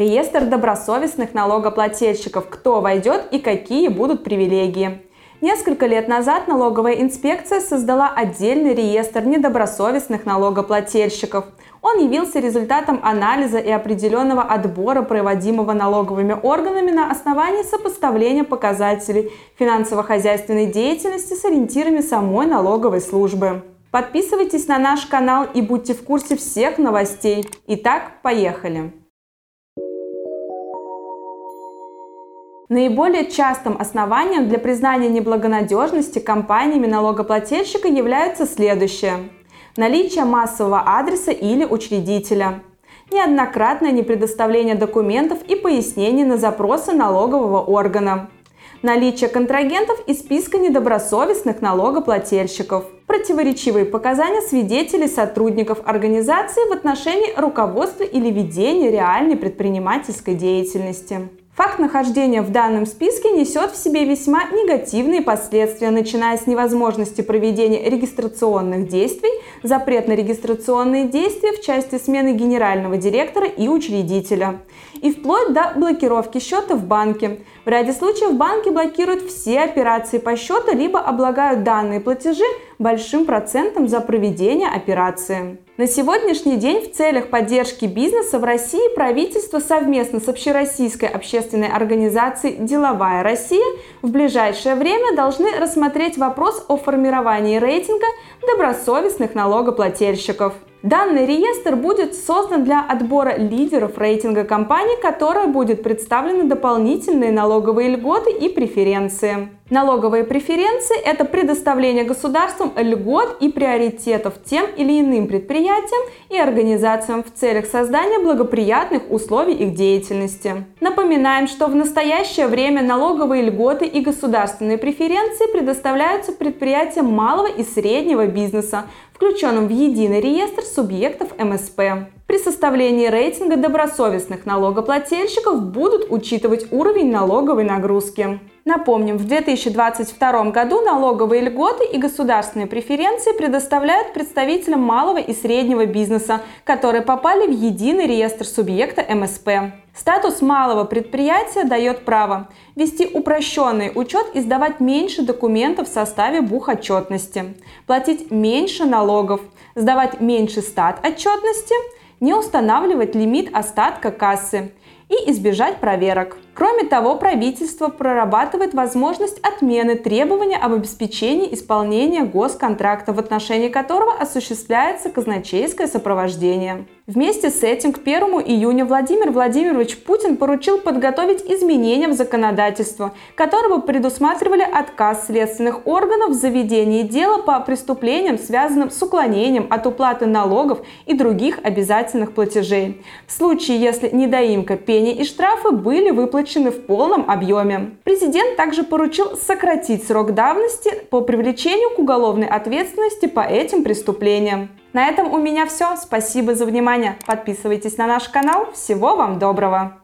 Реестр добросовестных налогоплательщиков. Кто войдет и какие будут привилегии. Несколько лет назад налоговая инспекция создала отдельный реестр недобросовестных налогоплательщиков. Он явился результатом анализа и определенного отбора, проводимого налоговыми органами на основании сопоставления показателей финансово-хозяйственной деятельности с ориентирами самой налоговой службы. Подписывайтесь на наш канал и будьте в курсе всех новостей. Итак, поехали! Наиболее частым основанием для признания неблагонадежности компаниями налогоплательщика является следующее. Наличие массового адреса или учредителя. Неоднократное непредоставление документов и пояснений на запросы налогового органа. Наличие контрагентов из списка недобросовестных налогоплательщиков. Противоречивые показания свидетелей сотрудников организации в отношении руководства или ведения реальной предпринимательской деятельности. Факт нахождения в данном списке несет в себе весьма негативные последствия, начиная с невозможности проведения регистрационных действий, запрет на регистрационные действия в части смены генерального директора и учредителя, и вплоть до блокировки счета в банке. В ряде случаев банки блокируют все операции по счету, либо облагают данные платежи большим процентом за проведение операции. На сегодняшний день в целях поддержки бизнеса в России правительство совместно с Общероссийской общественной организацией «Деловая Россия» в ближайшее время должны рассмотреть вопрос о формировании рейтинга добросовестных налогоплательщиков. Данный реестр будет создан для отбора лидеров рейтинга компаний, которая будет представлены дополнительные налоговые льготы и преференции. Налоговые преференции – это предоставление государством льгот и приоритетов тем или иным предприятиям и организациям в целях создания благоприятных условий их деятельности. Напоминаем, что в настоящее время налоговые льготы и государственные преференции предоставляются предприятиям малого и среднего бизнеса, включенным в единый реестр субъектов МСП. При составлении рейтинга добросовестных налогоплательщиков будут учитывать уровень налоговой нагрузки. Напомним, в 2022 году налоговые льготы и государственные преференции предоставляют представителям малого и среднего бизнеса, которые попали в единый реестр субъекта МСП. Статус малого предприятия дает право вести упрощенный учет и сдавать меньше документов в составе бухотчетности, платить меньше налогов, сдавать меньше стат отчетности, не устанавливать лимит остатка кассы и избежать проверок. Кроме того, правительство прорабатывает возможность отмены требования об обеспечении исполнения госконтракта, в отношении которого осуществляется казначейское сопровождение. Вместе с этим к 1 июня Владимир Владимирович Путин поручил подготовить изменения в законодательство, которые предусматривали отказ следственных органов в заведении дела по преступлениям, связанным с уклонением от уплаты налогов и других обязательных платежей. В случае, если недоимка, пени и штрафы были выплачены в полном объеме. Президент также поручил сократить срок давности по привлечению к уголовной ответственности по этим преступлениям. На этом у меня все. Спасибо за внимание. Подписывайтесь на наш канал. Всего вам доброго!